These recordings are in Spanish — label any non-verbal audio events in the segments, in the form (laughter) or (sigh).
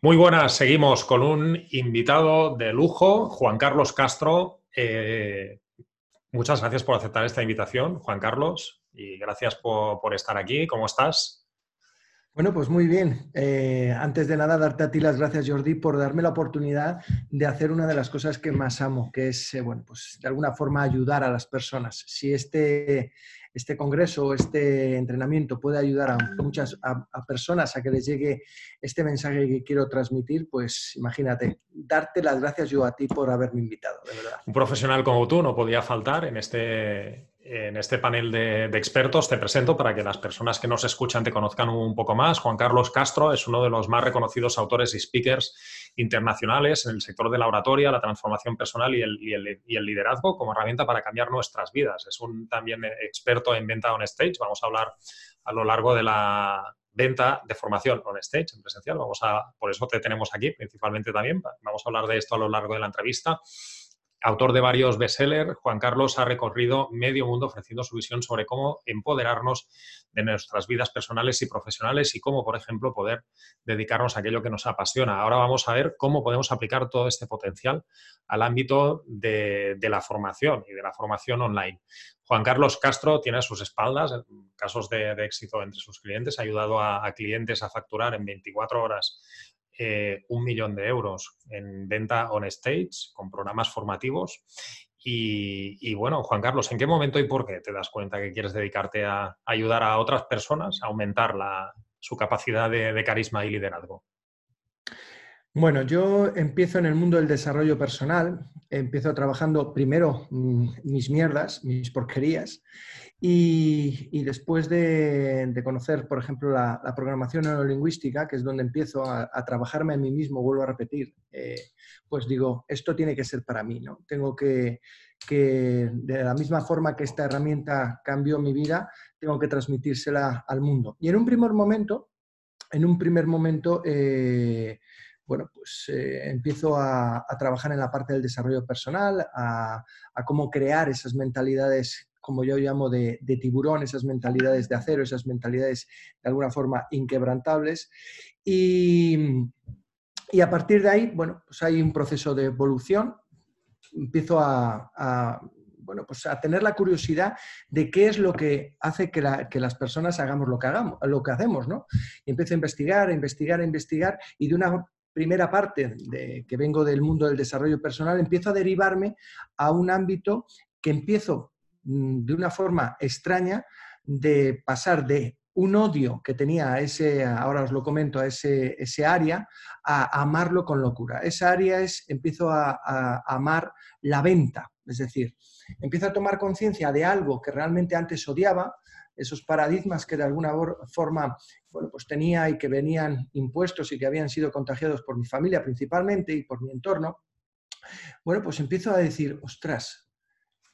Muy buenas, seguimos con un invitado de lujo, Juan Carlos Castro. Eh, muchas gracias por aceptar esta invitación, Juan Carlos, y gracias por, estar aquí. ¿Cómo estás? Bueno, pues muy bien. Eh, antes de nada, darte a ti las gracias, Jordi, por darme la oportunidad de hacer una de las cosas que más amo, que es, eh, bueno, pues de alguna forma ayudar a las personas. Si este, este congreso, este entrenamiento puede ayudar a muchas a, personas a que les llegue este mensaje que quiero transmitir, pues imagínate, darte las gracias yo a ti por haberme invitado, de verdad. Un profesional como tú no podía faltar en este, en este panel de, expertos. Te presento para que las personas que nos escuchan te conozcan un poco más. Juan Carlos Castro es uno de los más reconocidos autores y speakers internacionales en el sector de la oratoria, la transformación personal y el, y el, liderazgo como herramienta para cambiar nuestras vidas. Es un también experto en venta on stage. Vamos a hablar a lo largo de la venta de formación on stage, en presencial. Vamos a, por eso te tenemos aquí principalmente también. Vamos a hablar de esto a lo largo de la entrevista. Autor de varios bestsellers, Juan Carlos ha recorrido medio mundo ofreciendo su visión sobre cómo empoderarnos de nuestras vidas personales y profesionales y cómo, por ejemplo, poder dedicarnos a aquello que nos apasiona. Ahora vamos a ver cómo podemos aplicar todo este potencial al ámbito de, la formación y de la formación online. Juan Carlos Castro tiene a sus espaldas casos de, éxito entre sus clientes, ha ayudado a clientes a facturar en 24 horas eh, un millón de euros en venta on stage con programas formativos. Y, bueno, Juan Carlos, ¿en qué momento y por qué te das cuenta que quieres dedicarte a ayudar a otras personas a aumentar su capacidad de, carisma y liderazgo? Bueno, yo empiezo en el mundo del desarrollo personal, empiezo trabajando primero mm, mis mierdas, mis porquerías, y, después de, conocer, por ejemplo, la, programación neurolingüística, que es donde empiezo a, trabajarme a mí mismo, vuelvo a repetir, eh, pues digo, esto tiene que ser para mí, ¿no? Tengo que, de la misma forma que esta herramienta cambió mi vida, tengo que transmitírsela al mundo. Y en un primer momento, en un primer momento, eh, bueno, pues eh, empiezo a, trabajar en la parte del desarrollo personal, a, cómo crear esas mentalidades como yo llamo, de, tiburón, esas mentalidades de acero, esas mentalidades de alguna forma inquebrantables. Y, a partir de ahí, bueno, pues hay un proceso de evolución. Empiezo a, bueno, pues a tener la curiosidad de qué es lo que hace que, las personas hagamos lo que, hagamos, lo que hacemos, ¿no? Y empiezo a investigar, a investigar, a investigar, y de una primera parte de, que vengo del mundo del desarrollo personal, empiezo a derivarme a un ámbito que empiezo Mm, de una forma extraña de pasar de un odio que tenía a ese, ahora os lo comento, a ese, ese área, a, amarlo con locura. Esa área es, empiezo a, amar la venta, es decir, empiezo a tomar conciencia de algo que realmente antes odiaba, esos paradigmas que de alguna forma bueno, pues tenía y que venían impuestos y que habían sido contagiados por mi familia principalmente y por mi entorno, bueno, pues empiezo a decir, ostras,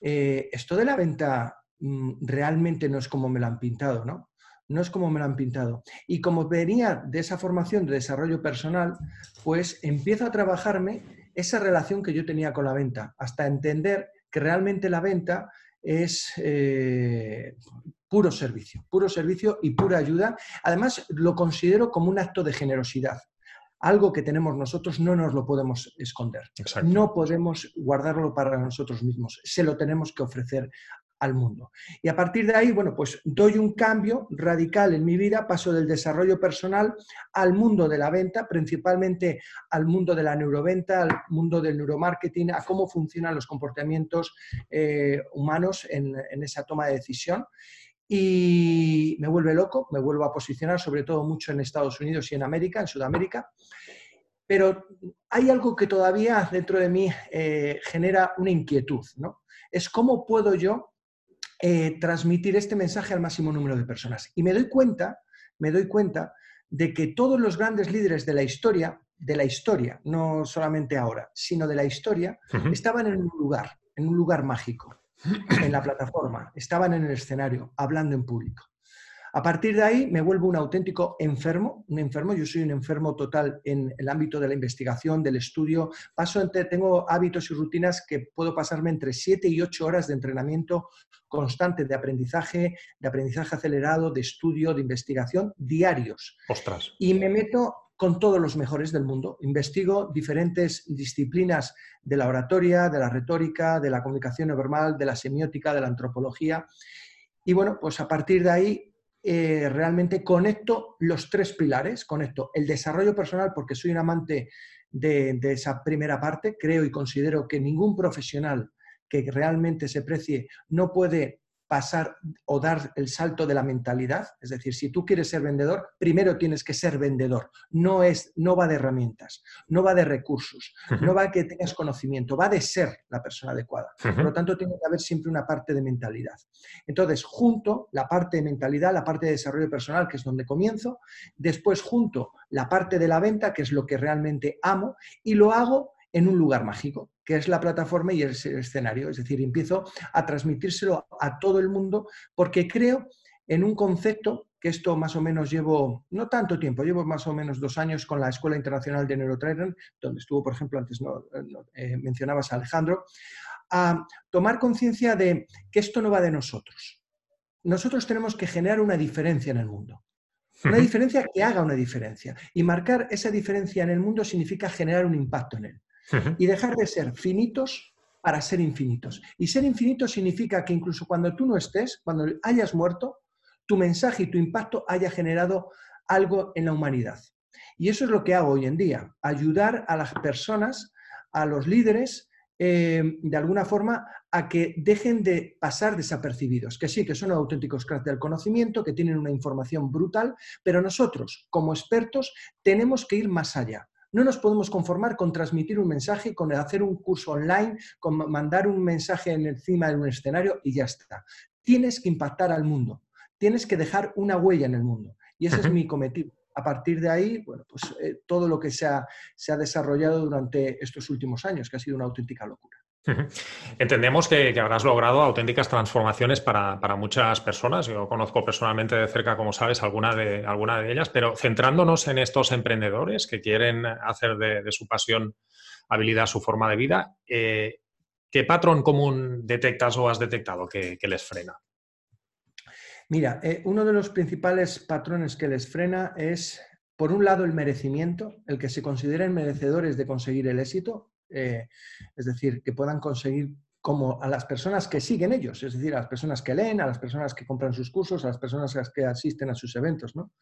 eh, esto de la venta mm, realmente no es como me lo han pintado, ¿no? No es como me lo han pintado. Y como venía de esa formación de desarrollo personal, pues empiezo a trabajarme esa relación que yo tenía con la venta, hasta entender que realmente la venta es eh, puro servicio, puro servicio y pura ayuda. Además, lo considero como un acto de generosidad algo que tenemos nosotros no nos lo podemos esconder. No podemos guardarlo para nosotros mismos, se lo tenemos que ofrecer al mundo. Y a partir de ahí, bueno, pues doy un cambio radical en mi vida, paso del desarrollo personal al mundo de la venta, principalmente al mundo de la neuroventa, al mundo del neuromarketing, a cómo funcionan los comportamientos eh, humanos en, en esa toma de decisión y me vuelve loco, me vuelvo a posicionar sobre todo mucho en Estados Unidos y en América, en Sudamérica, pero hay algo que todavía dentro de mí eh, genera una inquietud, ¿no? Es cómo puedo yo eh, transmitir este mensaje al máximo número de personas. Y me doy cuenta, me doy cuenta de que todos los grandes líderes de la historia, de la historia, no solamente ahora, sino de la historia, estaban en un lugar, en un lugar mágico en la plataforma, estaban en el escenario, hablando en público. A partir de ahí me vuelvo un auténtico enfermo, un enfermo, yo soy un enfermo total en el ámbito de la investigación, del estudio, paso entre, tengo hábitos y rutinas que puedo pasarme entre 7 y 8 horas de entrenamiento constante de aprendizaje, de aprendizaje acelerado, de estudio, de investigación, diarios. Ostras. Y me meto con todos los mejores del mundo. Investigo diferentes disciplinas de la oratoria, de la retórica, de la comunicación verbal, de la semiótica, de la antropología. Y bueno, pues a partir de ahí eh, realmente conecto los tres pilares. Conecto el desarrollo personal porque soy un amante de esa primera parte. Creo y considero que ningún profesional que realmente se precie no puede pasar o dar el salto de la mentalidad. Es decir, si tú quieres ser vendedor, primero tienes que ser vendedor. No, es, no va de herramientas, no va de recursos, no va de que tengas conocimiento, va de ser la persona adecuada. Por lo tanto, tiene que haber siempre una parte de mentalidad. Entonces, junto la parte de mentalidad, la parte de desarrollo personal, que es donde comienzo, después junto la parte de la venta, que es lo que realmente amo, y lo hago en un lugar mágico, que es la plataforma y el escenario. Es decir, empiezo a transmitírselo a todo el mundo porque creo en un concepto que esto más o menos llevo, no tanto tiempo, llevo más o menos dos años con la Escuela Internacional de Neurotrainer, donde estuvo, por ejemplo, antes no, eh, mencionabas a Alejandro, a tomar conciencia de que esto no va de nosotros. Nosotros tenemos que generar una diferencia en el mundo. Una (laughs) diferencia que haga una diferencia. Y marcar esa diferencia en el mundo significa generar un impacto en él y dejar de ser finitos para ser infinitos. Y ser infinito significa que incluso cuando tú no estés, cuando hayas muerto, tu mensaje y tu impacto haya generado algo en la humanidad. Y eso es lo que hago hoy en día, ayudar a las personas, a los líderes, eh, de alguna forma, a que dejen de pasar desapercibidos, que sí, que son auténticos cracks del conocimiento, que tienen una información brutal, pero nosotros, como expertos, tenemos que ir más allá. No nos podemos conformar con transmitir un mensaje, con hacer un curso online, con mandar un mensaje encima de un escenario y ya está. Tienes que impactar al mundo, tienes que dejar una huella en el mundo. Y ese es mi cometido. A partir de ahí, bueno, pues eh, todo lo que se ha desarrollado durante estos últimos años, que ha sido una auténtica locura. Entendemos que, habrás logrado auténticas transformaciones para, muchas personas. Yo conozco personalmente de cerca, como sabes, alguna de, alguna de ellas, pero centrándonos en estos emprendedores que quieren hacer de, su pasión habilidad su forma de vida, eh, ¿qué patrón común detectas o has detectado que, les frena? Mira, eh, uno de los principales patrones que les frena es, por un lado, el merecimiento, el que se consideren merecedores de conseguir el éxito, eh, es decir, que puedan conseguir como a las personas que siguen ellos, es decir, a las personas que leen, a las personas que compran sus cursos, a las personas que asisten a sus eventos, ¿no?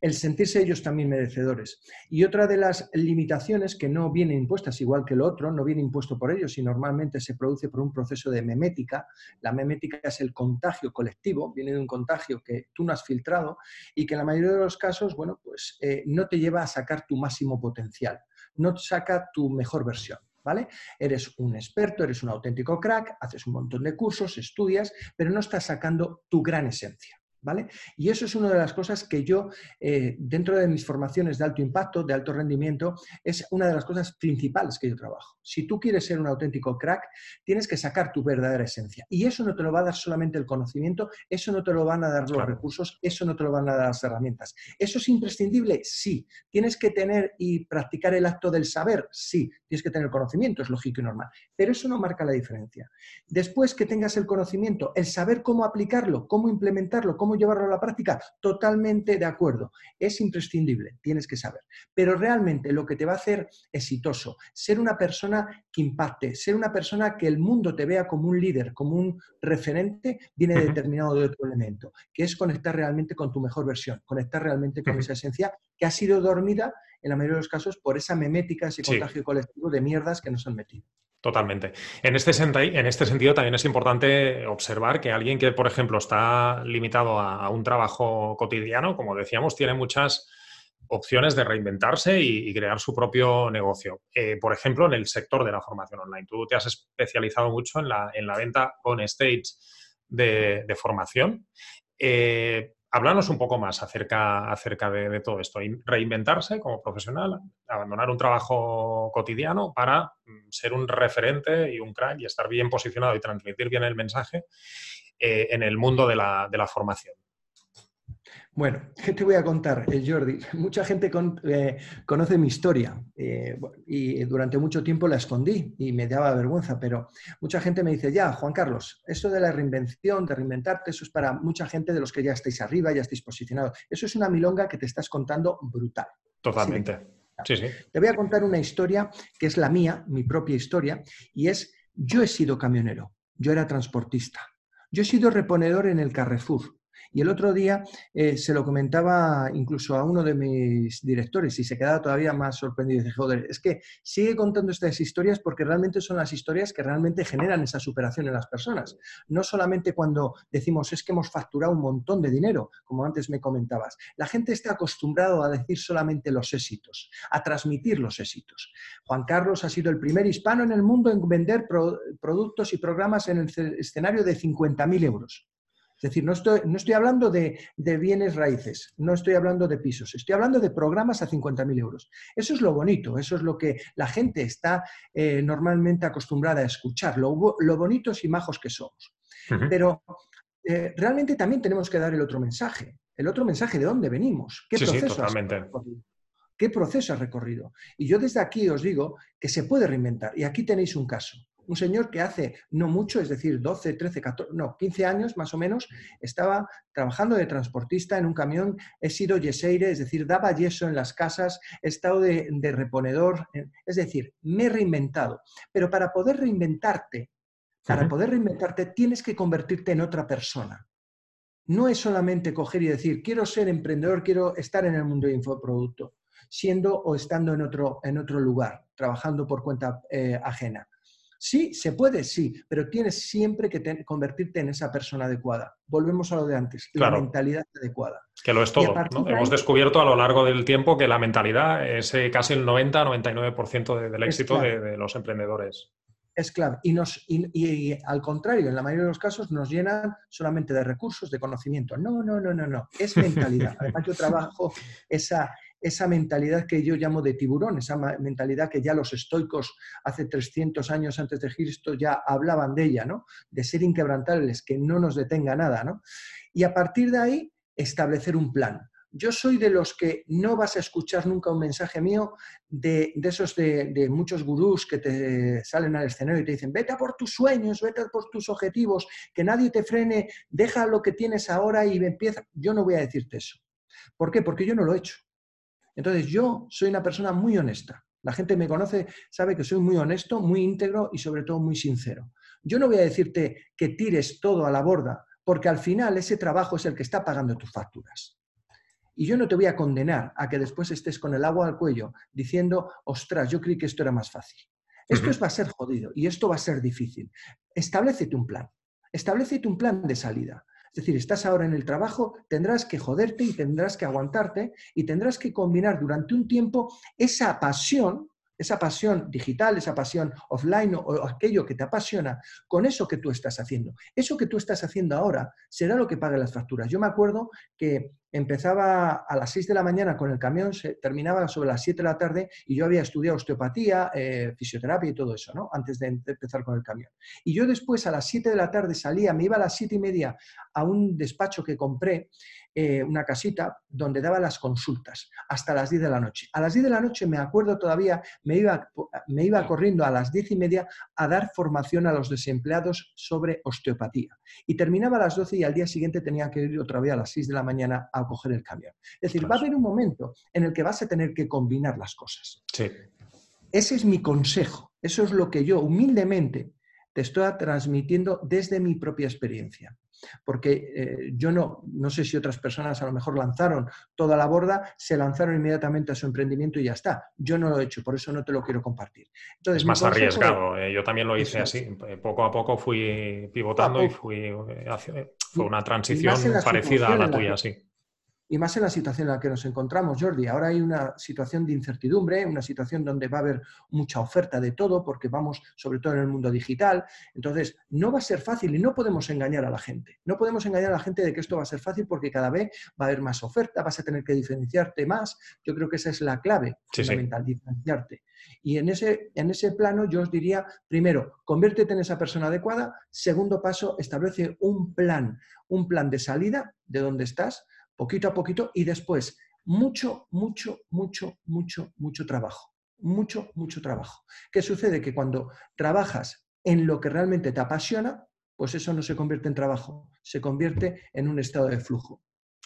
El sentirse ellos también merecedores. Y otra de las limitaciones que no vienen impuestas igual que lo otro, no viene impuesto por ellos y normalmente se produce por un proceso de memética. La memética es el contagio colectivo, viene de un contagio que tú no has filtrado y que en la mayoría de los casos, bueno, pues eh, no te lleva a sacar tu máximo potencial no saca tu mejor versión. ¿Vale? Eres un experto, eres un auténtico crack, haces un montón de cursos, estudias, pero no estás sacando tu gran esencia. ¿Vale? Y eso es una de las cosas que yo, eh, dentro de mis formaciones de alto impacto, de alto rendimiento, es una de las cosas principales que yo trabajo. Si tú quieres ser un auténtico crack, tienes que sacar tu verdadera esencia. Y eso no te lo va a dar solamente el conocimiento, eso no te lo van a dar los recursos, eso no te lo van a dar las herramientas. ¿Eso es imprescindible? Sí. ¿Tienes que tener y practicar el acto del saber? Sí. Tienes que tener conocimiento, es lógico y normal. Pero eso no marca la diferencia. Después que tengas el conocimiento, el saber cómo aplicarlo, cómo implementarlo, cómo llevarlo a la práctica? Totalmente de acuerdo. Es imprescindible, tienes que saber. Pero realmente lo que te va a hacer exitoso, ser una persona que impacte, ser una persona que el mundo te vea como un líder, como un referente, viene determinado de otro elemento, que es conectar realmente con tu mejor versión, conectar realmente con esa esencia que ha sido dormida en la mayoría de los casos por esa memética, ese contagio colectivo de mierdas que nos han metido. Totalmente. En este, en este sentido también es importante observar que alguien que, por ejemplo, está limitado a, un trabajo cotidiano, como decíamos, tiene muchas opciones de reinventarse y, crear su propio negocio. Eh, por ejemplo, en el sector de la formación online. Tú te has especializado mucho en la, venta on stage de, formación. Eh, Háblanos un poco más acerca, acerca de, todo esto. Reinventarse como profesional, abandonar un trabajo cotidiano para mm, ser un referente y un crack y estar bien posicionado y transmitir bien el mensaje eh, en el mundo de la formación. Bueno, ¿qué te voy a contar, eh, Jordi? (laughs) Mucha gente eh, conoce mi historia eh, y durante mucho tiempo la escondí y me daba vergüenza, pero mucha gente me dice, ya, Juan Carlos, eso de la reinvención, de reinventarte, eso es para mucha gente de los que ya estáis arriba, ya estáis posicionados. Eso es una milonga que te estás contando brutal. Totalmente. Sí, sí. Te voy a contar una historia que es la mía, mi propia historia, y es, yo he sido camionero, yo era transportista, yo he sido reponedor en el Carrefour, y el otro día eh, se lo comentaba incluso a uno de mis directores y se quedaba todavía más sorprendido. Dice, joder, es que sigue contando estas historias porque realmente son las historias que realmente generan esa superación en las personas. No solamente cuando decimos es que hemos facturado un montón de dinero, como antes me comentabas. La gente está acostumbrado a decir solamente los éxitos, a transmitir los éxitos. Juan Carlos ha sido el primer hispano en el mundo en vender productos y programas en el escenario de 50.000 euros. Es decir, no estoy, no estoy hablando de, bienes raíces, no estoy hablando de pisos, estoy hablando de programas a 50.000 euros. Eso es lo bonito, eso es lo que la gente está eh, normalmente acostumbrada a escuchar, lo, bonitos y majos que somos. Pero eh, realmente también tenemos que dar el otro mensaje. El otro mensaje de dónde venimos, qué proceso ¿Qué proceso has recorrido? Y yo desde aquí os digo que se puede reinventar. Y aquí tenéis un caso un señor que hace no mucho, es decir, 12, 13, 14, no, 15 años más o menos, estaba trabajando de transportista en un camión, he sido yeseire, es decir, daba yeso en las casas, he estado de, reponedor, es decir, me he reinventado. Pero para poder reinventarte, para poder reinventarte tienes que convertirte en otra persona. No es solamente coger y decir, quiero ser emprendedor, quiero estar en el mundo de infoproducto, siendo o estando en otro, en otro lugar, trabajando por cuenta eh, ajena. Sí, se puede, sí, pero tienes siempre que convertirte en esa persona adecuada. Volvemos a lo de antes, la mentalidad adecuada. Que lo es todo. Hemos descubierto a lo largo del tiempo que la mentalidad es eh, casi el 90-99% del éxito de, los emprendedores. Es clave. Y, nos, y, al contrario, en la mayoría de los casos nos llenan solamente de recursos, de conocimiento. No, no, no, no, no. Es mentalidad. Además, yo trabajo esa, esa mentalidad que yo llamo de tiburón, esa mentalidad que ya los estoicos hace 300 años antes de Cristo ya hablaban de ella, ¿no? De ser inquebrantables, que no nos detenga nada, ¿no? Y a partir de ahí, establecer un plan. Yo soy de los que no vas a escuchar nunca un mensaje mío de, esos de, muchos gurús que te salen al escenario y te dicen, vete por tus sueños, vete a por tus objetivos, que nadie te frene, deja lo que tienes ahora y empieza. Yo no voy a decirte eso. ¿Por qué? Porque yo no lo he hecho. Entonces, yo soy una persona muy honesta. La gente me conoce, sabe que soy muy honesto, muy íntegro y sobre todo muy sincero. Yo no voy a decirte que tires todo a la borda, porque al final ese trabajo es el que está pagando tus facturas. Y yo no te voy a condenar a que después estés con el agua al cuello diciendo, ostras, yo creí que esto era más fácil. Esto va a ser jodido y esto va a ser difícil. Establecete un plan. Establecete un plan de salida. Es decir, estás ahora en el trabajo, tendrás que joderte y tendrás que aguantarte y tendrás que combinar durante un tiempo esa pasión esa pasión digital, esa pasión offline o, aquello que te apasiona, con eso que tú estás haciendo. Eso que tú estás haciendo ahora será lo que pague las facturas. Yo me acuerdo que empezaba a las 6 de la mañana con el camión, se terminaba sobre las 7 de la tarde y yo había estudiado osteopatía, eh, fisioterapia y todo eso, ¿no? Antes de empezar con el camión. Y yo después a las 7 de la tarde salía, me iba a las 7 y media a un despacho que compré eh, una casita donde daba las consultas hasta las 10 de la noche. A las 10 de la noche, me acuerdo todavía, me iba, me iba corriendo a las 10 y media a dar formación a los desempleados sobre osteopatía. Y terminaba a las 12 y al día siguiente tenía que ir otra vez a las 6 de la mañana a coger el camión. Es decir, va a haber un momento en el que vas a tener que combinar las cosas. Sí. Ese es mi consejo. Eso es lo que yo humildemente te estoy transmitiendo desde mi propia experiencia porque eh, yo no, no sé si otras personas a lo mejor lanzaron toda la borda, se lanzaron inmediatamente a su emprendimiento y ya está. Yo no lo he hecho, por eso no te lo quiero compartir. Entonces, es más arriesgado, eh, yo también lo hice así, poco a poco fui pivotando y fui eh, fue una transición parecida a la tuya, sí y más en la situación en la que nos encontramos, Jordi. Ahora hay una situación de incertidumbre, una situación donde va a haber mucha oferta de todo, porque vamos sobre todo en el mundo digital. Entonces, no va a ser fácil y no podemos engañar a la gente. No podemos engañar a la gente de que esto va a ser fácil porque cada vez va a haber más oferta, vas a tener que diferenciarte más. Yo creo que esa es la clave fundamental, diferenciarte. Y en ese, en ese plano yo os diría, primero, conviértete en esa persona adecuada. Segundo paso, establece un plan, un plan de salida de donde estás poquito a poquito y después mucho, mucho, mucho, mucho, mucho trabajo. Mucho, mucho trabajo. ¿Qué sucede? Que cuando trabajas en lo que realmente te apasiona, pues eso no se convierte en trabajo, se convierte en un estado de flujo.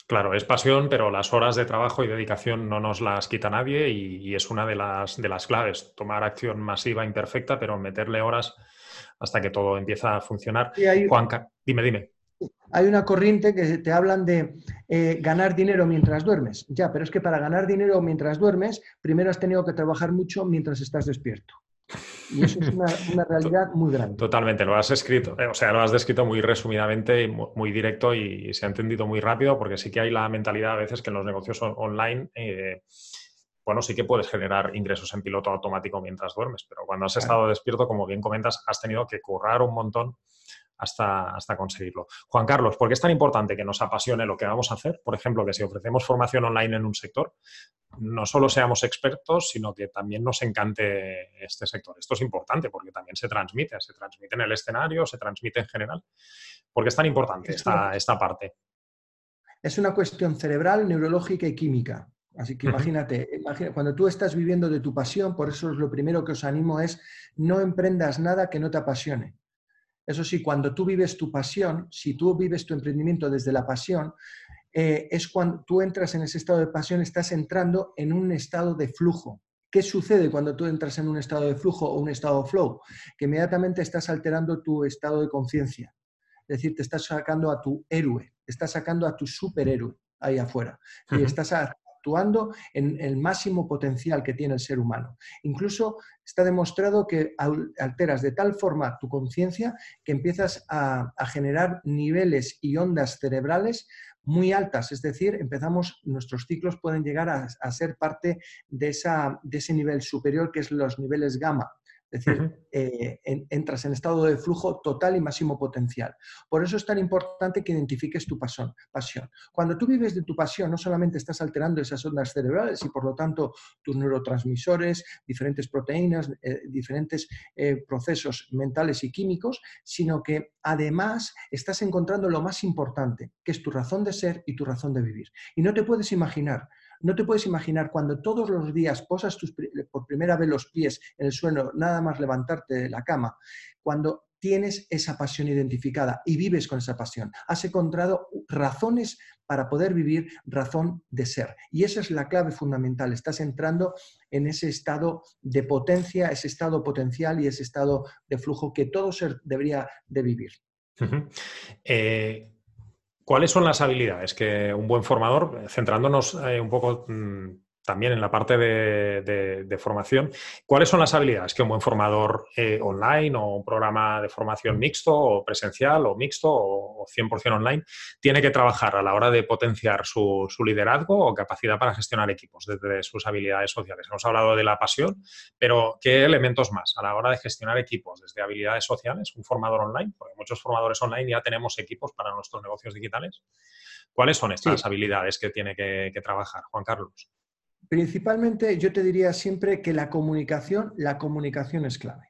Claro, es pasión, pero las horas de trabajo y dedicación no nos las quita nadie y, es una de las, de las claves. Tomar acción masiva, imperfecta, pero meterle horas hasta que todo empieza a funcionar. Juanca, dime, dime. Hay una corriente que te hablan de eh, ganar dinero mientras duermes. Ya, pero es que para ganar dinero mientras duermes, primero has tenido que trabajar mucho mientras estás despierto. Y eso es una, realidad muy grande. Totalmente, lo has escrito, eh, o sea, lo has descrito muy resumidamente y muy, directo y se ha entendido muy rápido porque sí que hay la mentalidad a veces que en los negocios online, eh, bueno, sí que puedes generar ingresos en piloto automático mientras duermes, pero cuando has estado despierto, como bien comentas, has tenido que currar un montón hasta, hasta conseguirlo. Juan Carlos, ¿por qué es tan importante que nos apasione lo que vamos a hacer? Por ejemplo, que si ofrecemos formación online en un sector, no solo seamos expertos, sino que también nos encante este sector. Esto es importante porque también se transmite, se transmite en el escenario, se transmite en general. ¿Por qué es tan importante esta, esta parte? Es una cuestión cerebral, neurológica y química. Así que imagínate, cuando tú estás viviendo de tu pasión, por eso es lo primero que os animo es no emprendas nada que no te apasione. Eso sí, cuando tú vives tu pasión, si tú vives tu emprendimiento desde la pasión, eh, es cuando tú entras en ese estado de pasión, estás entrando en un estado de flujo. ¿Qué sucede cuando tú entras en un estado de flujo o un estado de flow? Que inmediatamente estás alterando tu estado de conciencia. Es decir, te estás sacando a tu héroe, te estás sacando a tu superhéroe ahí afuera. Y estás actuando en el máximo potencial que tiene el ser humano. Incluso está demostrado que alteras de tal forma tu conciencia que empiezas a, generar niveles y ondas cerebrales muy altas, es decir, empezamos, nuestros ciclos pueden llegar a, a ser parte de, esa, de ese nivel superior que es los niveles gamma. Es decir, eh, entras en estado de flujo total y máximo potencial. Por eso es tan importante que identifiques tu pasión. pasión. Cuando tú vives de tu pasión, no solamente estás alterando esas ondas cerebrales y por lo tanto tus neurotransmisores, diferentes proteínas, eh, diferentes eh, procesos mentales y químicos, sino que además estás encontrando lo más importante, que es tu razón de ser y tu razón de vivir. Y no te puedes imaginar no te puedes imaginar cuando todos los días posas por primera vez los pies en el suelo, nada más levantarte de la cama, cuando tienes esa pasión identificada y vives con esa pasión. Has encontrado razones para poder vivir, razón de ser. Y esa es la clave fundamental. Estás entrando en ese estado de potencia, ese estado potencial y ese estado de flujo que todo ser debería de vivir. ¿Cuáles son las habilidades que un buen formador, centrándonos eh, un poco mm, también en la parte de, formación, ¿cuáles son las habilidades que un buen formador eh, online o un programa de formación mixto o presencial o mixto o, 100% online tiene que trabajar a la hora de potenciar su, liderazgo o capacidad para gestionar equipos desde sus habilidades sociales? Hemos hablado de la pasión, pero ¿qué elementos más a la hora de gestionar equipos desde habilidades sociales? Un formador online, porque muchos formadores online ya tenemos equipos para nuestros negocios digitales. ¿Cuáles son estas habilidades que tiene que trabajar Juan Carlos? Principalmente yo te diría siempre que la comunicación, la comunicación es clave.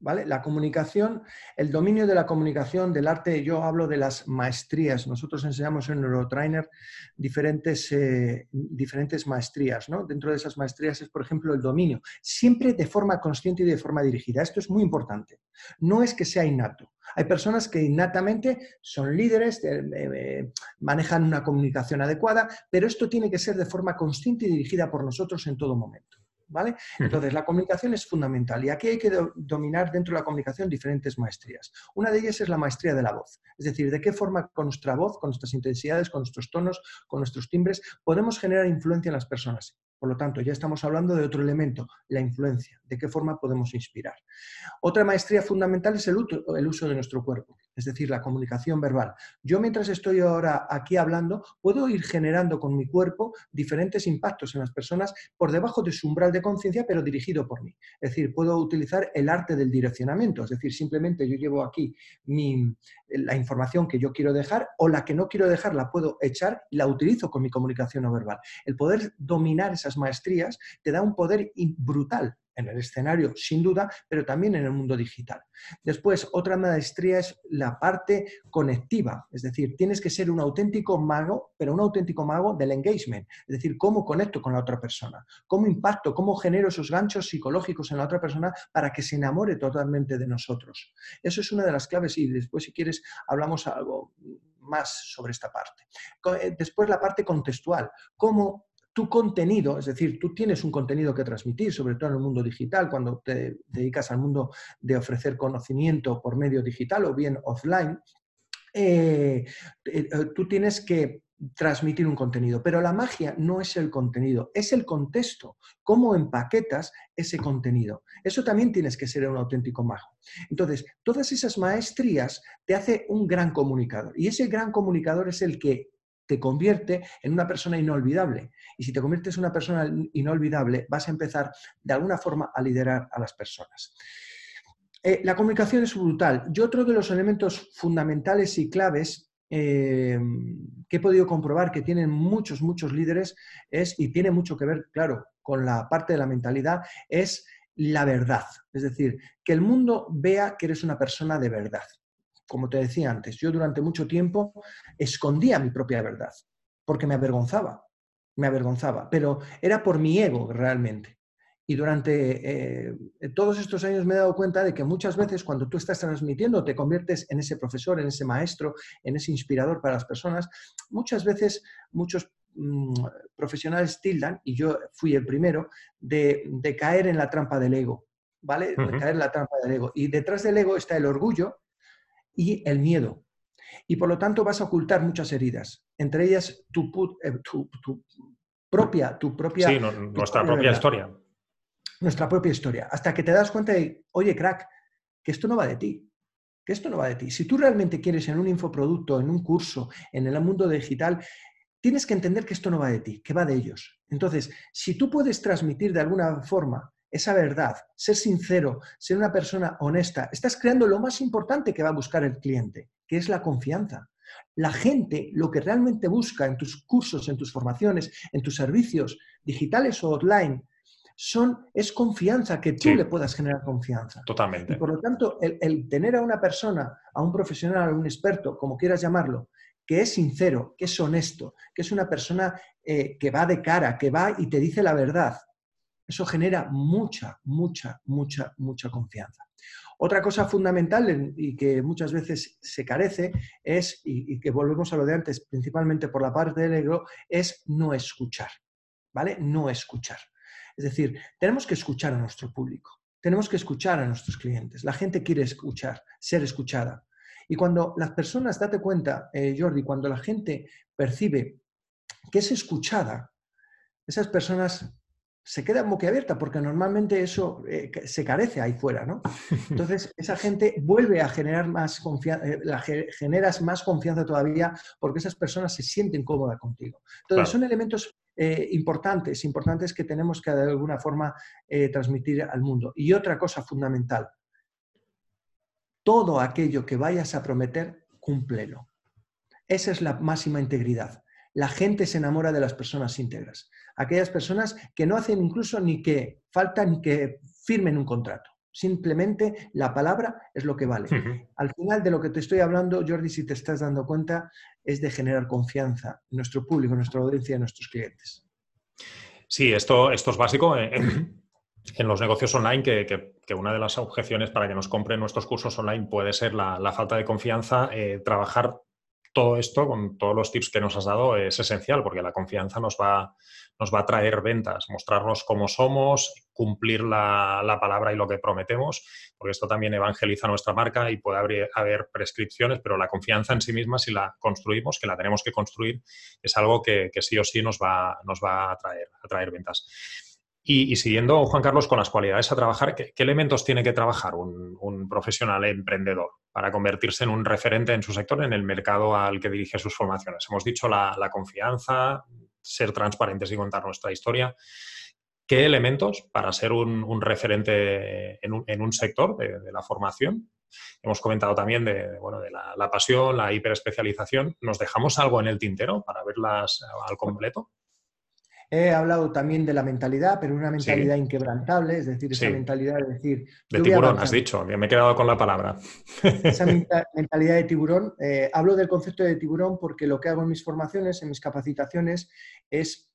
La comunicación, el dominio de la comunicación, del arte, yo hablo de las maestrías. Nosotros enseñamos en Neurotrainer diferentes, eh, diferentes maestrías. ¿no? Dentro de esas maestrías es, por ejemplo, el dominio, siempre de forma consciente y de forma dirigida. Esto es muy importante. No es que sea innato. Hay personas que innatamente son líderes, eh, eh, manejan una comunicación adecuada, pero esto tiene que ser de forma consciente y dirigida por nosotros en todo momento. ¿Vale? Entonces, la comunicación es fundamental y aquí hay que dominar dentro de la comunicación diferentes maestrías. Una de ellas es la maestría de la voz, es decir, de qué forma con nuestra voz, con nuestras intensidades, con nuestros tonos, con nuestros timbres, podemos generar influencia en las personas. Por lo tanto, ya estamos hablando de otro elemento, la influencia, de qué forma podemos inspirar. Otra maestría fundamental es el, uso de nuestro cuerpo, es decir, la comunicación verbal. Yo mientras estoy ahora aquí hablando, puedo ir generando con mi cuerpo diferentes impactos en las personas por debajo de su umbral de conciencia, pero dirigido por mí. Es decir, puedo utilizar el arte del direccionamiento, es decir, simplemente yo llevo aquí la información que yo quiero dejar o la que no quiero dejar la puedo echar y la utilizo con mi comunicación no verbal. El poder dominar esa maestrías te da un poder brutal en el escenario, sin duda, pero también en el mundo digital. Después, otra maestría es la parte conectiva, es decir, tienes que ser un auténtico mago, pero un auténtico mago del engagement, es decir, cómo conecto con la otra persona, cómo impacto, cómo genero esos ganchos psicológicos en la otra persona para que se enamore totalmente de nosotros. Eso es una de las claves y después, si quieres, hablamos algo más sobre esta parte. Eh, después la parte contextual, cómo tu contenido, es decir, tú tienes un contenido que transmitir, sobre todo en el mundo digital, cuando te dedicas al mundo de ofrecer conocimiento por medio digital o bien offline, eh, eh, tú tienes que transmitir un contenido, pero la magia no es el contenido, es el contexto, cómo empaquetas ese contenido. Eso también tienes que ser un auténtico mago. Entonces, todas esas maestrías te hace un gran comunicador y ese gran comunicador es el que te convierte en una persona inolvidable. Y si te conviertes en una persona inolvidable, vas a empezar de alguna forma a liderar a las personas. Eh, la comunicación es brutal. Yo otro de los elementos fundamentales y claves eh, que he podido comprobar que tienen muchos, muchos líderes es, y tiene mucho que ver, claro, con la parte de la mentalidad, es la verdad. Es decir, que el mundo vea que eres una persona de verdad como te decía antes, yo durante mucho tiempo escondía mi propia verdad, porque me avergonzaba, me avergonzaba, pero era por mi ego realmente. Y durante eh, todos estos años me he dado cuenta de que muchas veces cuando tú estás transmitiendo te conviertes en ese profesor, en ese maestro, en ese inspirador para las personas, muchas veces muchos mm, profesionales tildan, y yo fui el primero, de, caer en la trampa del ego, ¿vale? De caer en la trampa del ego. Y detrás del ego está el orgullo, y el miedo. Y por lo tanto vas a ocultar muchas heridas, entre ellas tu, eh, propia, tu propia... Sí, nuestra propia historia. Nuestra propia historia. Hasta que te das cuenta de, oye, crack, que esto no va de ti. Que esto no va de ti. Si tú realmente quieres en un infoproducto, en un curso, en el mundo digital, tienes que entender que esto no va de ti, que va de ellos. Entonces, si tú puedes transmitir de alguna forma esa verdad, ser sincero, ser una persona honesta, estás creando lo más importante que va a buscar el cliente, que es la confianza. La gente lo que realmente busca en tus cursos, en tus formaciones, en tus servicios digitales o online, son, es confianza, que tú le puedas generar confianza. Totalmente. Y por lo tanto, el, tener a una persona, a un profesional, a un experto, como quieras llamarlo, que es sincero, que es honesto, que es una persona eh, que va de cara, que va y te dice la verdad, eso genera mucha, mucha, mucha, mucha confianza. Otra cosa fundamental y que muchas veces se carece es, y, que volvemos a lo de antes, principalmente por la parte del ego, es no escuchar, ¿vale? No escuchar. Es decir, tenemos que escuchar a nuestro público, tenemos que escuchar a nuestros clientes. La gente quiere escuchar, ser escuchada. Y cuando las personas, date cuenta, eh, Jordi, cuando la gente percibe que es escuchada, esas personas se queda boquiabierta porque normalmente eso eh, se carece ahí fuera, ¿no? (laughs) Entonces, esa gente vuelve a generar más confianza, eh, generas más confianza todavía porque esas personas se sienten cómodas contigo. Entonces, son elementos eh, importantes, importantes que tenemos que de alguna forma transmitir al mundo. Y otra cosa fundamental, todo aquello que vayas a prometer, cúmplelo. Esa es la máxima integridad. La gente se enamora de las personas íntegras aquellas personas que no hacen incluso ni que falta ni que firmen un contrato. Simplemente la palabra es lo que vale. Al final de lo que te estoy hablando, Jordi, si te estás dando cuenta, es de generar confianza en nuestro público, en nuestra audiencia, en nuestros clientes. Sí, esto, esto es básico. En, los negocios online, que, una de las objeciones para que nos compren nuestros cursos online puede ser la, falta de confianza, eh, trabajar todo esto, con todos los tips que nos has dado, es esencial porque la confianza nos va, nos va a traer ventas, mostrarnos cómo somos, cumplir la, palabra y lo que prometemos, porque esto también evangeliza nuestra marca y puede haber, prescripciones, pero la confianza en sí misma, si la construimos, que la tenemos que construir, es algo que, sí o sí nos va, nos va a, traer, a traer ventas. Y, siguiendo, Juan Carlos, con las cualidades a trabajar, ¿qué, elementos tiene que trabajar un, profesional emprendedor para convertirse en un referente en su sector, en el mercado al que dirige sus formaciones? Hemos dicho la, confianza, ser transparentes y contar nuestra historia. ¿Qué elementos para ser un, referente en un, sector de, la formación? Hemos comentado también de, bueno, de la, la pasión, la hiperespecialización. ¿Nos dejamos algo en el tintero para verlas al completo? He hablado también de la mentalidad, pero una mentalidad inquebrantable, es decir, esa mentalidad de decir... De tiburón, has dicho, me he quedado con la palabra. Esa (laughs) mentalidad de tiburón, eh, hablo del concepto de tiburón porque lo que hago en mis formaciones, en mis capacitaciones, es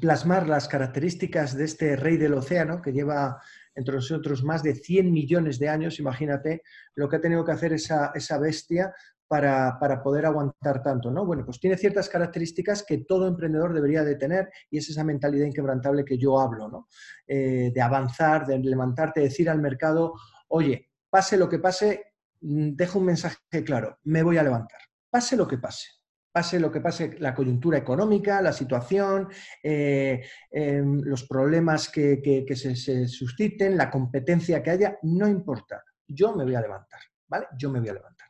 plasmar las características de este rey del océano que lleva entre nosotros más de 100 millones de años, imagínate lo que ha tenido que hacer esa, esa bestia para, poder aguantar tanto? ¿no? Bueno, pues tiene ciertas características que todo emprendedor debería de tener y es esa mentalidad inquebrantable que yo hablo, ¿no? Eh, de avanzar, de levantarte, decir al mercado, oye, pase lo que pase, mm, dejo un mensaje claro, me voy a levantar, pase lo que pase pase lo que pase, la coyuntura económica, la situación, eh, em, los problemas que, se, se, susciten, la competencia que haya, no importa. Yo me voy a levantar, ¿vale? Yo me voy a levantar.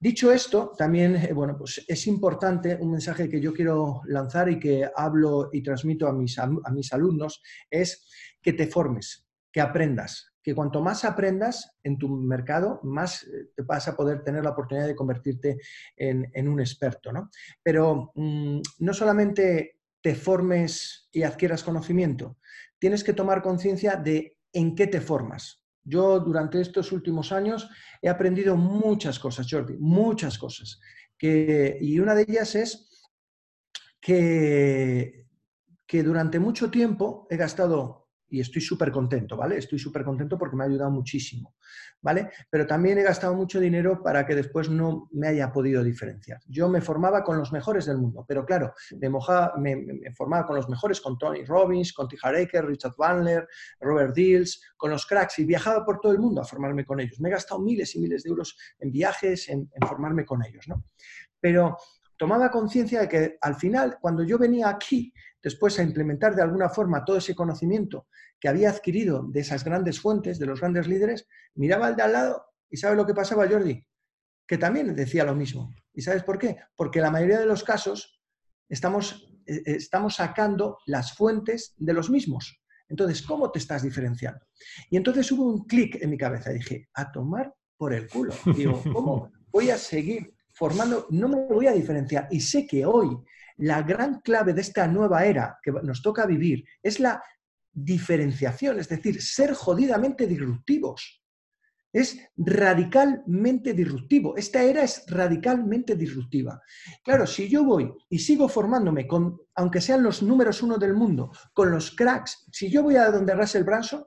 Dicho esto, también, eh, bueno, pues es importante un mensaje que yo quiero lanzar y que hablo y transmito a mis, mis alumnos, es que te formes, que aprendas, que cuanto más aprendas en tu mercado, más eh, vas a poder tener la oportunidad de convertirte en, un experto. ¿no? Pero mm, no solamente te formes y adquieras conocimiento, tienes que tomar conciencia de en qué te formas. Yo durante estos últimos años he aprendido muchas cosas, Jordi, muchas cosas. y una de ellas es que, que durante mucho tiempo he gastado y estoy súper contento, ¿vale? Estoy súper contento porque me ha ayudado muchísimo, ¿vale? Pero también he gastado mucho dinero para que después no me haya podido diferenciar. Yo me formaba con los mejores del mundo, pero claro, me, me, formaba con los mejores, con Tony Robbins, con T. Richard Bandler, Robert Dills, con los cracks y viajaba por todo el mundo a formarme con ellos. Me he gastado miles y miles de euros en viajes, en formarme con ellos, ¿no? Pero tomaba conciencia de que al final, cuando yo venía aquí, después a implementar de alguna forma todo ese conocimiento que había adquirido de esas grandes fuentes, de los grandes líderes, miraba al de al lado y ¿sabe lo que pasaba, Jordi? Que también decía lo mismo. ¿Y sabes por qué? Porque la mayoría de los casos estamos, eh, eh, estamos sacando las fuentes de los mismos. Entonces, ¿cómo te estás diferenciando? Y entonces hubo un clic en mi cabeza. Dije, a tomar por el culo. Digo, (laughs) ¿cómo voy a seguir formando? No me voy a diferenciar. Y sé que hoy la gran clave de esta nueva era que nos toca vivir es la diferenciación, es decir, ser jodidamente disruptivos. Es radicalmente disruptivo. Esta era es radicalmente disruptiva. Claro, si yo voy y sigo formándome, con, aunque sean los números uno del mundo, con los cracks, si yo voy a donde Russell Branson,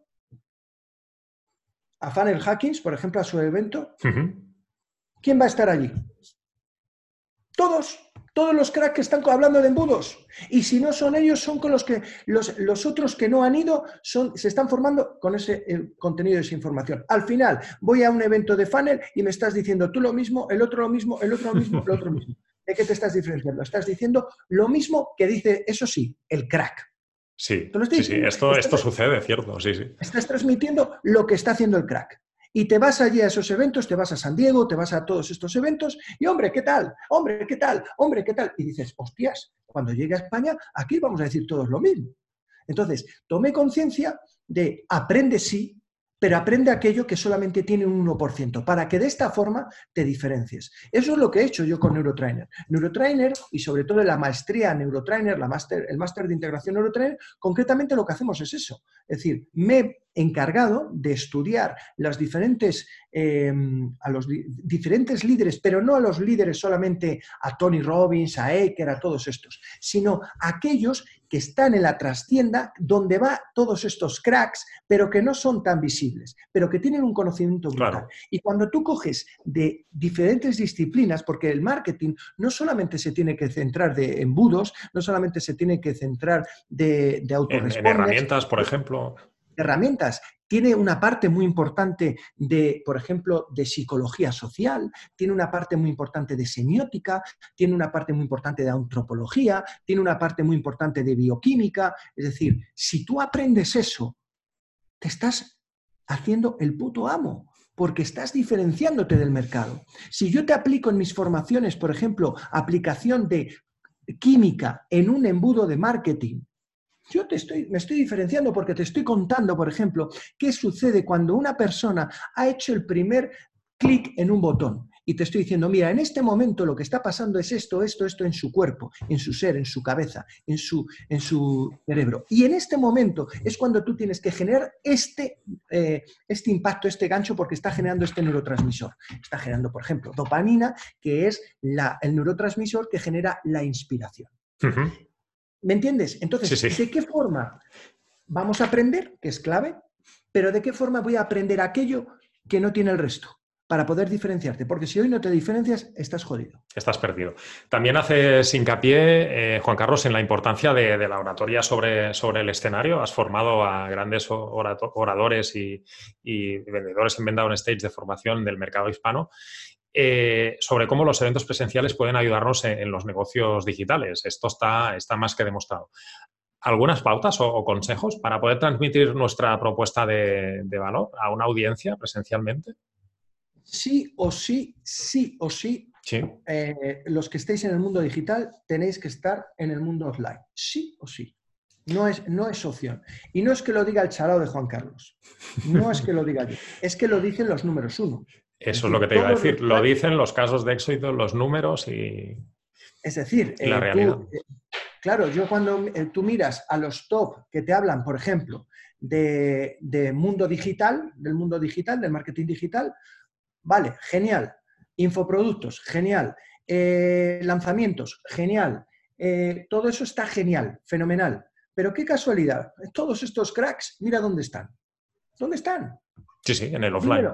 a Funnel Hackings, por ejemplo, a su evento, ¿quién va a estar allí? Todos. Todos los cracks que están hablando de embudos. Y si no son ellos, son con los que los, otros que no han ido son, se están formando con ese contenido de esa información. Al final, voy a un evento de funnel y me estás diciendo tú lo mismo, el otro lo mismo, el otro lo mismo, el otro lo mismo. (laughs) ¿De qué te estás diferenciando? Estás diciendo lo mismo que dice, eso sí, el crack. Sí, sí, sí, esto, esto sucede, cierto, sí, sí. Estás transmitiendo lo que está haciendo el crack. Y te vas allí a esos eventos, te vas a San Diego, te vas a todos estos eventos y hombre, ¿qué tal? Hombre, ¿qué tal? Hombre, ¿qué tal? Y dices, hostias, cuando llegue a España, aquí vamos a decir todos lo mismo. Entonces, tomé conciencia de aprende sí, pero aprende aquello que solamente tiene un 1%, para que de esta forma te diferencies. Eso es lo que he hecho yo con Neurotrainer. Neurotrainer, y sobre todo la maestría Neurotrainer, la master, el máster de integración Neurotrainer, concretamente lo que hacemos es eso. Es decir, me encargado de estudiar las diferentes, em, a los diferentes líderes, pero no a los líderes solamente a Tony Robbins, a Eker, a todos estos, sino a aquellos que están en la trastienda donde va todos estos cracks, pero que no son tan visibles, pero que tienen un conocimiento brutal. Y cuando tú coges de diferentes disciplinas, porque el marketing no solamente se tiene que centrar de embudos, no solamente se tiene que centrar de, de en herramientas, por ejemplo herramientas. Tiene una parte muy importante de, por ejemplo, de psicología social, tiene una parte muy importante de semiótica, tiene una parte muy importante de antropología, tiene una parte muy importante de bioquímica. Es decir, si tú aprendes eso, te estás haciendo el puto amo porque estás diferenciándote del mercado. Si yo te aplico en mis formaciones, por ejemplo, aplicación de química en un embudo de marketing, yo te estoy, me estoy diferenciando porque te estoy contando, por ejemplo, qué sucede cuando una persona ha hecho el primer clic en un botón. Y te estoy diciendo, mira, en este momento lo que está pasando es esto, esto, esto en su cuerpo, en su ser, en su cabeza, en su, en su cerebro. Y en este momento es cuando tú tienes que generar este, eh, este impacto, este gancho, porque está generando este neurotransmisor. Está generando, por ejemplo, dopamina, que es la, el neurotransmisor que genera la inspiración. ¿Me entiendes? Entonces, ¿de qué forma vamos a aprender, que es clave, pero de qué forma voy a aprender aquello que no tiene el resto? para poder diferenciarte, porque si hoy no te diferencias, estás jodido. Estás perdido. También haces hincapié, eh, Juan Carlos, en la importancia de, la oratoria sobre, sobre, el escenario. Has formado a grandes oradores y, vendedores en Venda on Stage de formación del mercado hispano. Eh, sobre cómo los eventos presenciales pueden ayudarnos en, los negocios digitales. Esto está, está más que demostrado. ¿Algunas pautas o, consejos para poder transmitir nuestra propuesta de valor a una audiencia presencialmente? sí o sí, sí o sí, eh, los que estéis en el mundo digital tenéis que estar en el mundo offline. Sí o sí. No es, no es opción. Y no es que lo diga el charao de Juan Carlos. No es que lo diga yo. Es que lo dicen los números uno. Eso es, lo que te iba a decir. Lo dicen los casos de éxito, los números y. Es decir, la eh, realidad. Eh, claro, yo cuando tú miras a los top que te hablan, por ejemplo, de, de mundo digital, del mundo digital, del marketing digital, Vale, genial. Infoproductos, genial. Eh, lanzamientos, genial. Eh, todo eso está genial, fenomenal. Pero qué casualidad, todos estos cracks, mira dónde están. ¿Dónde están? Sí, sí, en el offline.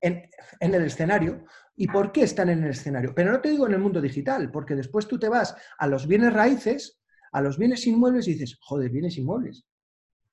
En, en, el escenario. ¿Y por qué están en el escenario? Pero no te digo en el mundo digital, porque después tú te vas a los bienes raíces, a los bienes inmuebles y dices, joder, bienes inmuebles.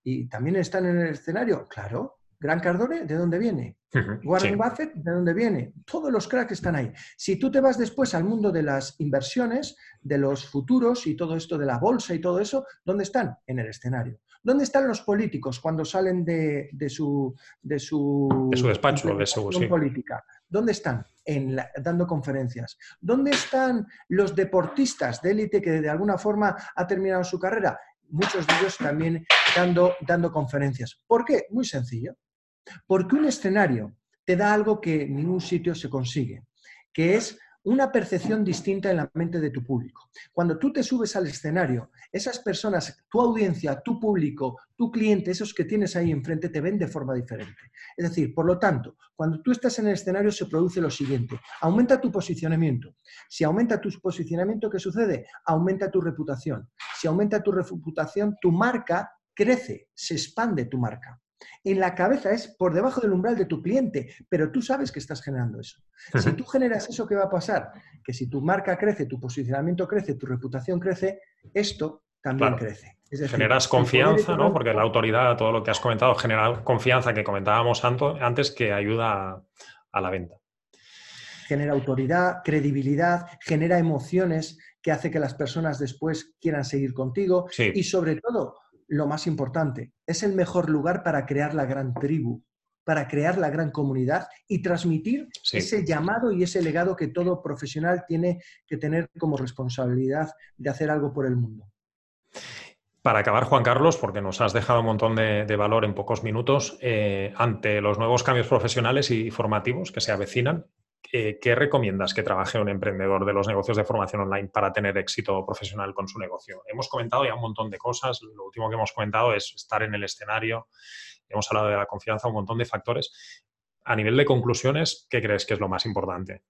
¿Y también están en el escenario? Claro, Gran Cardone, ¿de dónde viene? Warren Buffett, ¿de dónde viene? Todos los cracks están ahí. Si tú te vas después al mundo de las inversiones, de los futuros y todo esto de la bolsa y todo eso, ¿dónde están? En el escenario. ¿Dónde están los políticos cuando salen de, su, de su, de su despacho, de su sí. política? ¿Dónde están? En dando conferencias. ¿Dónde están los deportistas de élite que de alguna forma ha terminado su carrera? Muchos de ellos también dando, dando conferencias. ¿Por qué? Muy sencillo porque un escenario te da algo que en ningún sitio se consigue, que es una percepción distinta en la mente de tu público. Cuando tú te subes al escenario, esas personas, tu audiencia, tu público, tu cliente, esos que tienes ahí enfrente, te ven de forma diferente. Es decir, por lo tanto, cuando tú estás en el escenario se produce lo siguiente, aumenta tu posicionamiento. Si aumenta tu posicionamiento, ¿qué sucede? Aumenta tu reputación. Si aumenta tu reputación, tu marca crece, se expande tu marca en la cabeza es por debajo del umbral de tu cliente, pero tú sabes que estás generando eso. Si tú generas eso, ¿qué va a pasar? Que si tu marca crece, tu posicionamiento crece, tu reputación crece, esto también crece. Generas confianza, ¿no? Porque la autoridad, todo lo que has comentado, genera confianza que comentábamos antes que ayuda a la venta. Genera autoridad, credibilidad, genera emociones que hace que las personas después quieran seguir contigo y sobre todo lo más importante, es el mejor lugar para crear la gran tribu, para crear la gran comunidad y transmitir ese llamado y ese legado que todo profesional tiene que tener como responsabilidad de hacer algo por el mundo. Para acabar, Juan Carlos, porque nos has dejado un montón de, valor en pocos minutos, eh, ante los nuevos cambios profesionales y formativos que se avecinan, eh, ¿qué recomiendas que trabaje un emprendedor de los negocios de formación online para tener éxito profesional con su negocio? Hemos comentado ya un montón de cosas. Lo último que hemos comentado es estar en el escenario. Hemos hablado de la confianza, un montón de factores. A nivel de conclusiones, ¿qué crees que es lo más importante?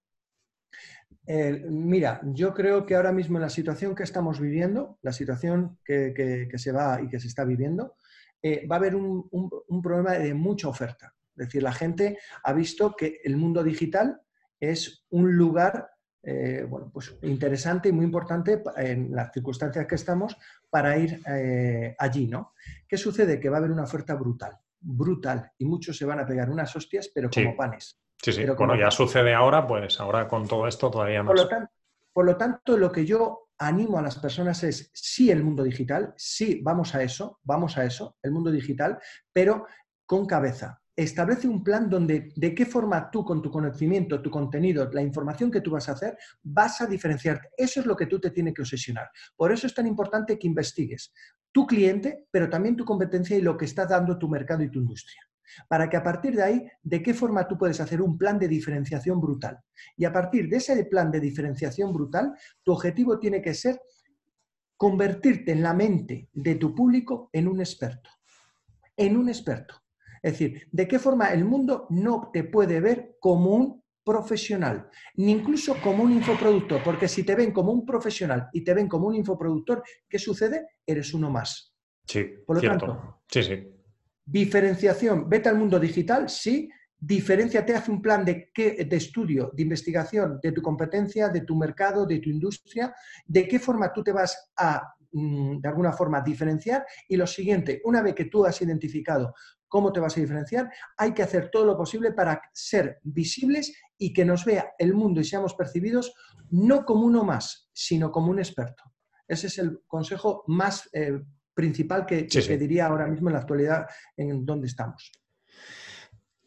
Eh, mira, yo creo que ahora mismo en la situación que estamos viviendo, la situación que, se va y que se está viviendo, eh, va a haber un, un problema de mucha oferta. Es decir, la gente ha visto que el mundo digital es un lugar eh, bueno, pues interesante y muy importante en las circunstancias que estamos para ir eh, allí, ¿no? ¿Qué sucede? Que va a haber una oferta brutal, brutal, y muchos se van a pegar unas hostias, pero como panes. Sí, sí, bueno, ya sucede ahora, pues ahora con todo esto todavía más. Por lo, tanto, por lo tanto, lo que yo animo a las personas es sí el mundo digital, sí, vamos a eso, vamos a eso, el mundo digital, pero con cabeza, establece un plan donde de qué forma tú con tu conocimiento, tu contenido, la información que tú vas a hacer, vas a diferenciarte. Eso es lo que tú te tiene que obsesionar. Por eso es tan importante que investigues tu cliente, pero también tu competencia y lo que está dando tu mercado y tu industria. Para que a partir de ahí, de qué forma tú puedes hacer un plan de diferenciación brutal. Y a partir de ese plan de diferenciación brutal, tu objetivo tiene que ser convertirte en la mente de tu público en un experto. En un experto. Es decir, ¿de qué forma el mundo no te puede ver como un profesional, ni incluso como un infoproductor? Porque si te ven como un profesional y te ven como un infoproductor, ¿qué sucede? Eres uno más. Sí, Por lo tanto, sí, sí. Diferenciación, vete al mundo digital, sí, diferenciate, haz un plan de, qué, de estudio, de investigación, de tu competencia, de tu mercado, de tu industria, de qué forma tú te vas a, de alguna forma, diferenciar. Y lo siguiente, una vez que tú has identificado cómo te vas a diferenciar, hay que hacer todo lo posible para ser visibles y que nos vea el mundo y seamos percibidos no como uno más, sino como un experto. Ese es el consejo más eh, principal que, diría ahora mismo en la actualidad en donde estamos.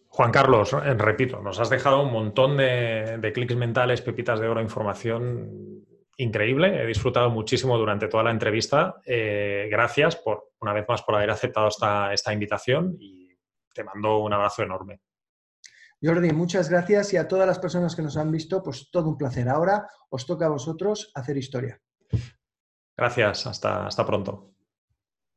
Juan Carlos, eh, repito, nos has dejado un montón de, clics mentales, pepitas de oro, información increíble. He disfrutado muchísimo durante toda la entrevista. Eh, gracias por, una vez más, por haber aceptado esta, esta invitación y te mando un abrazo enorme. Jordi, muchas gracias y a todas las personas que nos han visto, pues todo un placer. Ahora os toca a vosotros hacer historia. Gracias, hasta, hasta pronto.